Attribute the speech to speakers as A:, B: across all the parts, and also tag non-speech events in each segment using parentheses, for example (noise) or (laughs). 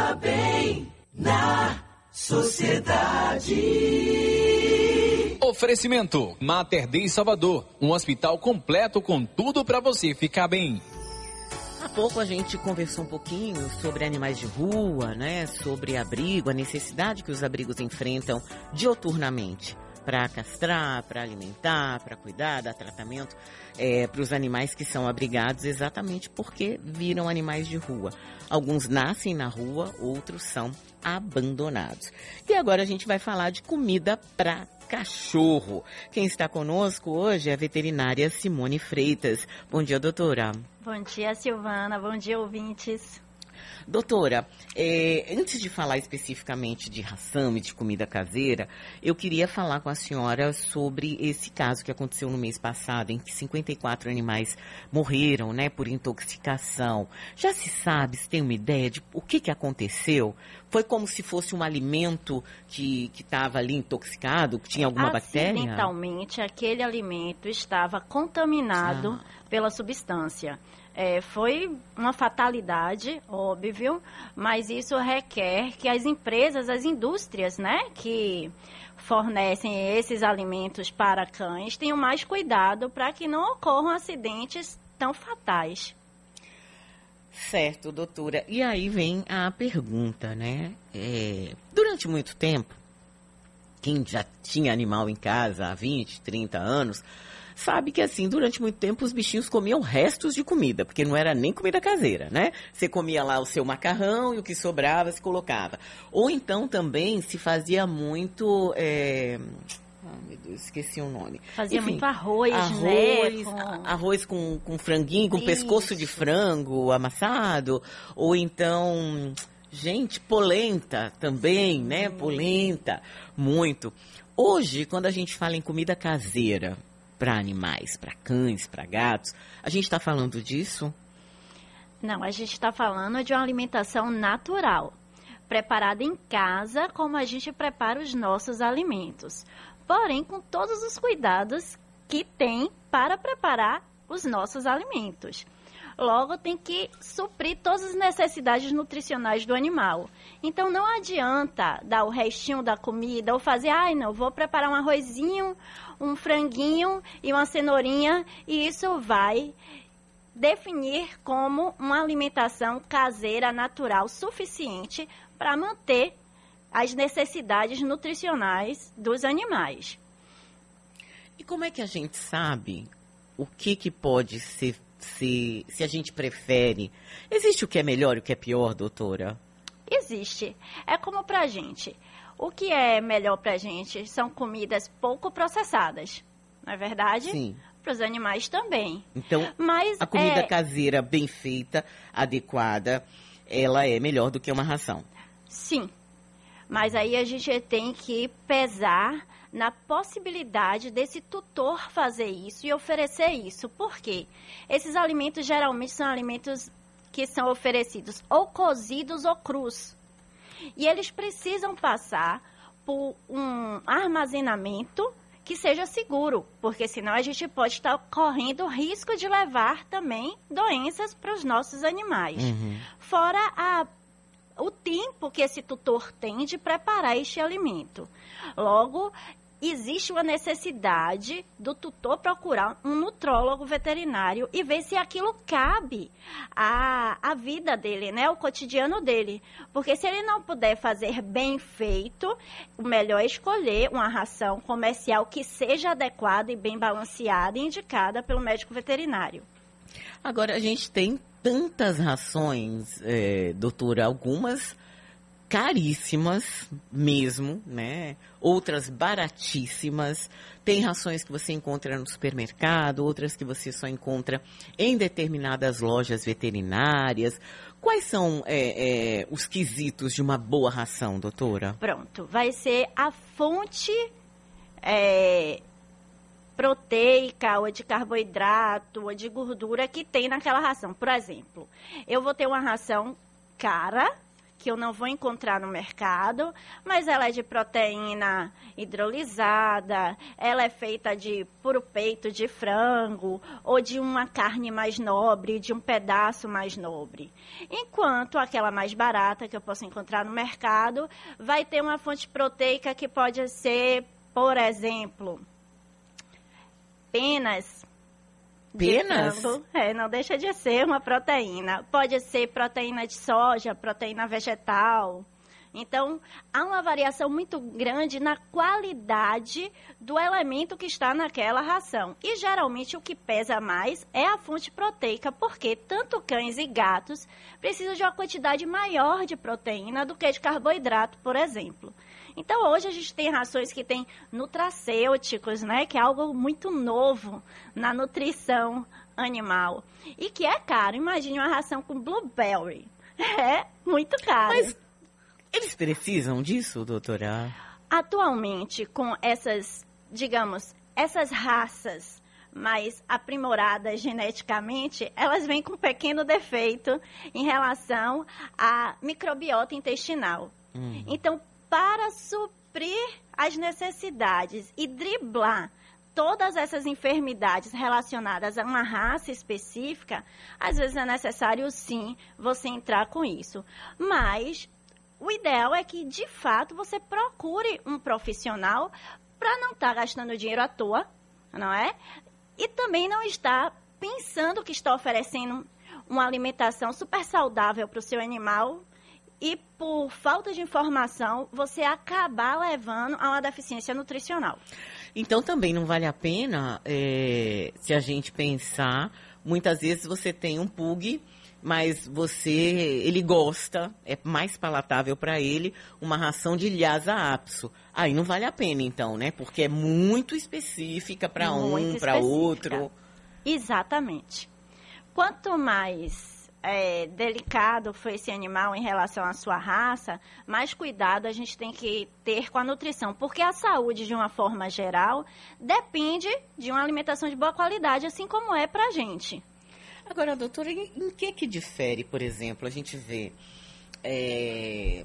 A: pensa bem na sociedade.
B: Oferecimento Mater Dei Salvador, um hospital completo com tudo para você ficar bem.
C: Há pouco a gente conversou um pouquinho sobre animais de rua, né? Sobre abrigo, a necessidade que os abrigos enfrentam dioturnamente para castrar, para alimentar, para cuidar, dar tratamento é, para os animais que são abrigados, exatamente porque viram animais de rua. Alguns nascem na rua, outros são abandonados. E agora a gente vai falar de comida para cachorro. Quem está conosco hoje é a veterinária Simone Freitas. Bom dia, doutora.
D: Bom dia, Silvana. Bom dia, ouvintes.
C: Doutora, é, antes de falar especificamente de ração e de comida caseira, eu queria falar com a senhora sobre esse caso que aconteceu no mês passado, em que 54 animais morreram, né, por intoxicação. Já se sabe, se tem uma ideia de o que, que aconteceu? Foi como se fosse um alimento que estava ali intoxicado, que tinha alguma bactéria?
D: Acidentalmente, aquele alimento estava contaminado ah. pela substância. É, foi uma fatalidade, óbvio, mas isso requer que as empresas, as indústrias, né, que fornecem esses alimentos para cães, tenham mais cuidado para que não ocorram acidentes tão fatais.
C: Certo, doutora. E aí vem a pergunta, né? É, durante muito tempo, quem já tinha animal em casa há 20, 30 anos, sabe que assim, durante muito tempo os bichinhos comiam restos de comida, porque não era nem comida caseira, né? Você comia lá o seu macarrão e o que sobrava se colocava. Ou então também se fazia muito. É... Ah, meu Deus, esqueci o nome.
D: Fazia Enfim, muito arroz,
C: arroz,
D: né?
C: Com... Arroz com, com franguinho, com Isso. pescoço de frango amassado. Ou então, gente, polenta também, né? Polenta, muito. Hoje, quando a gente fala em comida caseira, para animais, para cães, para gatos. A gente está falando disso?
D: Não, a gente está falando de uma alimentação natural, preparada em casa, como a gente prepara os nossos alimentos. Porém, com todos os cuidados que tem para preparar os nossos alimentos. Logo, tem que suprir todas as necessidades nutricionais do animal. Então, não adianta dar o restinho da comida ou fazer, ai, não, vou preparar um arrozinho, um franguinho e uma cenourinha, e isso vai definir como uma alimentação caseira natural suficiente para manter as necessidades nutricionais dos animais.
C: E como é que a gente sabe o que, que pode ser se, se a gente prefere. Existe o que é melhor e o que é pior, doutora?
D: Existe. É como pra gente. O que é melhor pra gente são comidas pouco processadas. Não é verdade?
C: Sim.
D: Para os animais também.
C: Então, Mas a comida é... caseira bem feita, adequada, ela é melhor do que uma ração.
D: Sim. Mas aí a gente tem que pesar na possibilidade desse tutor fazer isso e oferecer isso. Por quê? Esses alimentos geralmente são alimentos que são oferecidos ou cozidos ou crus. E eles precisam passar por um armazenamento que seja seguro, porque senão a gente pode estar correndo risco de levar também doenças para os nossos animais. Uhum. Fora a o tempo que esse tutor tem de preparar este alimento. Logo, existe uma necessidade do tutor procurar um nutrólogo veterinário e ver se aquilo cabe à, à vida dele, né? O cotidiano dele. Porque se ele não puder fazer bem feito, o melhor é escolher uma ração comercial que seja adequada e bem balanceada e indicada pelo médico veterinário.
C: Agora, a gente tem tantas rações, é, doutora, algumas caríssimas mesmo, né? Outras baratíssimas. Tem rações que você encontra no supermercado, outras que você só encontra em determinadas lojas veterinárias. Quais são é, é, os quesitos de uma boa ração, doutora?
D: Pronto, vai ser a fonte é, proteica, ou de carboidrato, ou de gordura que tem naquela ração. Por exemplo, eu vou ter uma ração cara, que eu não vou encontrar no mercado, mas ela é de proteína hidrolisada, ela é feita de puro peito de frango ou de uma carne mais nobre, de um pedaço mais nobre. Enquanto aquela mais barata que eu posso encontrar no mercado vai ter uma fonte proteica que pode ser, por exemplo, penas
C: Penas?
D: É, não deixa de ser uma proteína. Pode ser proteína de soja, proteína vegetal. Então, há uma variação muito grande na qualidade do elemento que está naquela ração. E geralmente o que pesa mais é a fonte proteica, porque tanto cães e gatos precisam de uma quantidade maior de proteína do que de carboidrato, por exemplo. Então, hoje a gente tem rações que têm nutracêuticos, né? Que é algo muito novo na nutrição animal. E que é caro. Imagine uma ração com blueberry. (laughs) É muito caro.
C: Mas eles precisam disso, doutora?
D: Atualmente, com essas, digamos, essas raças mais aprimoradas geneticamente, elas vêm com um pequeno defeito em relação à microbiota intestinal. Hum. Então, para suprir as necessidades e driblar todas essas enfermidades relacionadas a uma raça específica, às vezes é necessário sim você entrar com isso. Mas o ideal é que, de fato, você procure um profissional para não estar tá gastando dinheiro à toa, não é? E também não estar pensando que está oferecendo uma alimentação super saudável para o seu animal e por falta de informação você acabar levando a uma deficiência nutricional.
C: Então também não vale a pena é, se a gente pensar, muitas vezes você tem um pug, mas você, ele gosta, é mais palatável para ele uma ração de lhasa apso. Aí não vale a pena então, né? Porque é muito específica para um, para outro.
D: Exatamente. Quanto mais é, delicado foi esse animal em relação à sua raça, mais cuidado a gente tem que ter com a nutrição, porque a saúde, de uma forma geral, depende de uma alimentação de boa qualidade, assim como é para a gente.
C: Agora, doutora, em, em, que que difere, por exemplo, a gente vê é,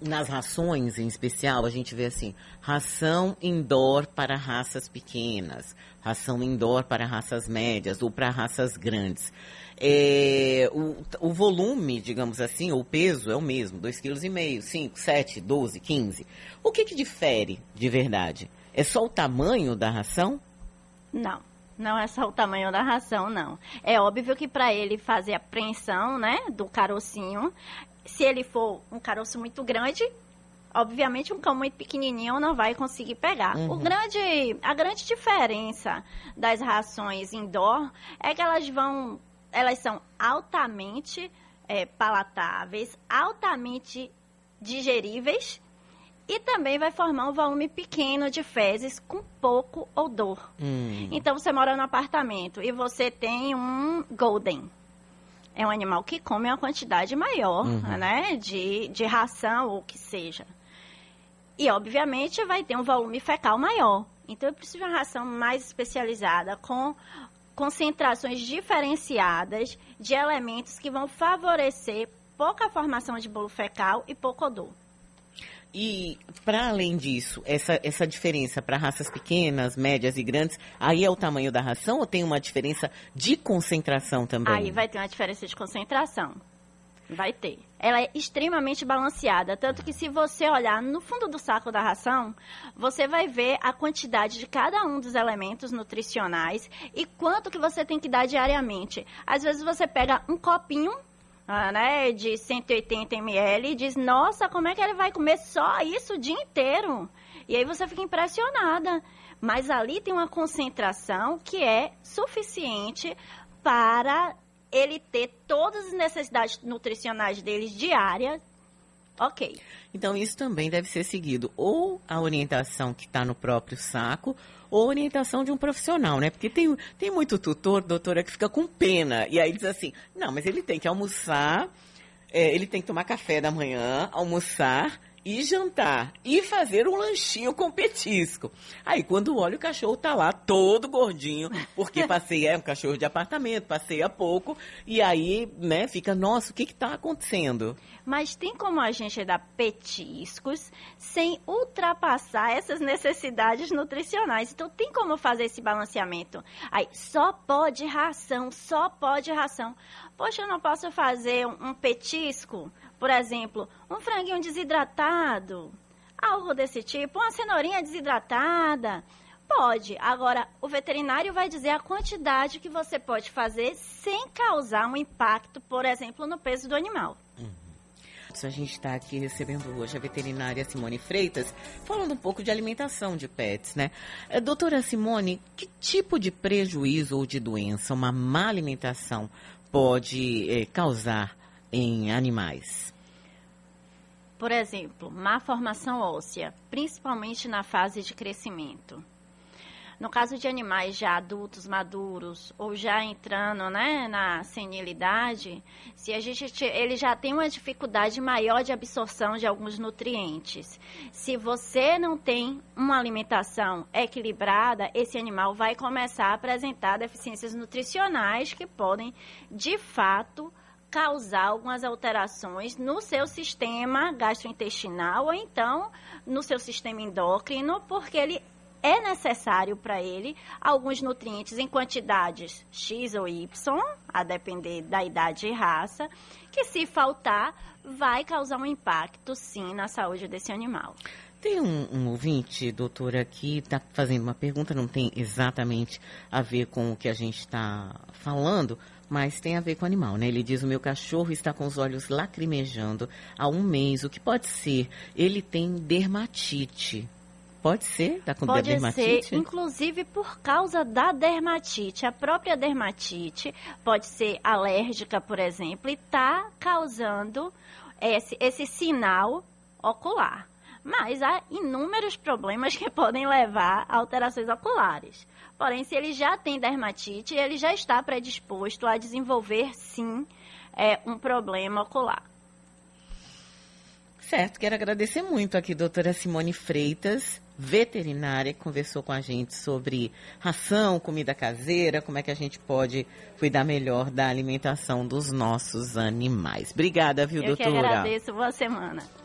C: nas rações, em especial, a gente vê assim, ração indoor para raças pequenas, ração indoor para raças médias ou para raças grandes é, o, o volume, digamos assim, ou o peso é o mesmo, 2,5 kg, 5, 7, 12, 15. O que, que difere de verdade? É só o tamanho da ração?
D: Não. Não é só o tamanho da ração, não. É óbvio que para ele fazer a preensão, né, do carocinho, se ele for um caroço muito grande, obviamente um cão muito pequenininho não vai conseguir pegar. Uhum. O grande, a grande diferença das rações indoor é que elas vão elas são altamente é, palatáveis, altamente digeríveis e também vai formar um volume pequeno de fezes com pouco odor. Hum. Então você mora no apartamento e você tem um golden. É um animal que come uma quantidade maior, uhum. né, de, de ração ou o que seja. E obviamente vai ter um volume fecal maior. Então eu preciso de uma ração mais especializada com concentrações diferenciadas de elementos que vão favorecer pouca formação de bolo fecal e pouco odor.
C: E, para além disso, essa, essa diferença para raças pequenas, médias e grandes, aí é o tamanho da ração ou tem uma diferença de concentração também?
D: Aí vai ter uma diferença de concentração. Vai ter. Ela é extremamente balanceada, tanto que se você olhar no fundo do saco da ração, você vai ver a quantidade de cada um dos elementos nutricionais e quanto que você tem que dar diariamente. Às vezes você pega um copinho né, de 180 ml e diz, nossa, como é que ele vai comer só isso o dia inteiro? E aí você fica impressionada. Mas ali tem uma concentração que é suficiente para ele ter todas as necessidades nutricionais deles diárias, ok.
C: Então, isso também deve ser seguido ou a orientação que está no próprio saco, ou a orientação de um profissional, né? Porque tem, tem muito tutor, doutora, que fica com pena. E aí diz assim, não, mas ele tem que almoçar, é, ele tem que tomar café da manhã, almoçar e jantar e fazer um lanchinho com petisco. Aí quando olha o cachorro tá lá todo gordinho, porque (laughs) passei é um cachorro de apartamento, passei há pouco e aí, né, fica, nossa, o que que tá acontecendo?
D: Mas tem como a gente dar petiscos sem ultrapassar essas necessidades nutricionais. Então tem como fazer esse balanceamento. Aí só pode ração, só pode ração. Poxa, eu não posso fazer um petisco por exemplo, um franguinho desidratado, algo desse tipo, uma cenourinha desidratada. Pode. Agora, o veterinário vai dizer a quantidade que você pode fazer sem causar um impacto, por exemplo, no peso do animal. Uhum.
C: A gente está aqui recebendo hoje a veterinária Simone Freitas, falando um pouco de alimentação de pets, né? Eh, doutora Simone, que tipo de prejuízo ou de doença uma má alimentação pode eh, causar em animais?
D: Por exemplo, má formação óssea, principalmente na fase de crescimento. No caso de animais já adultos, maduros, ou já entrando né, na senilidade, se a gente, ele já tem uma dificuldade maior de absorção de alguns nutrientes. Se você não tem uma alimentação equilibrada, esse animal vai começar a apresentar deficiências nutricionais que podem, de fato, causar algumas alterações no seu sistema gastrointestinal ou então no seu sistema endócrino, porque ele é necessário para ele alguns nutrientes em quantidades X ou Y, a depender da idade e raça, que se faltar, vai causar um impacto sim na saúde desse animal.
C: Tem um, um ouvinte, doutora, que está fazendo uma pergunta, não tem exatamente a ver com o que a gente está falando, mas tem a ver com o animal, né? Ele diz: o meu cachorro está com os olhos lacrimejando há um mês. O que pode ser? Ele tem dermatite. Pode ser? Está com
D: Pode
C: dermatite?
D: ser, inclusive por causa da dermatite. A própria dermatite pode ser alérgica, por exemplo, e está causando esse, esse sinal ocular. Mas há inúmeros problemas que podem levar a alterações oculares. Porém, se ele já tem dermatite, ele já está predisposto a desenvolver, sim, é, um problema ocular.
C: Certo, quero agradecer muito aqui, doutora Simone Freitas, veterinária, que conversou com a gente sobre ração, comida caseira, como é que a gente pode cuidar melhor da alimentação dos nossos animais. Obrigada, viu,
D: Eu
C: doutora? Eu
D: que agradeço, boa semana.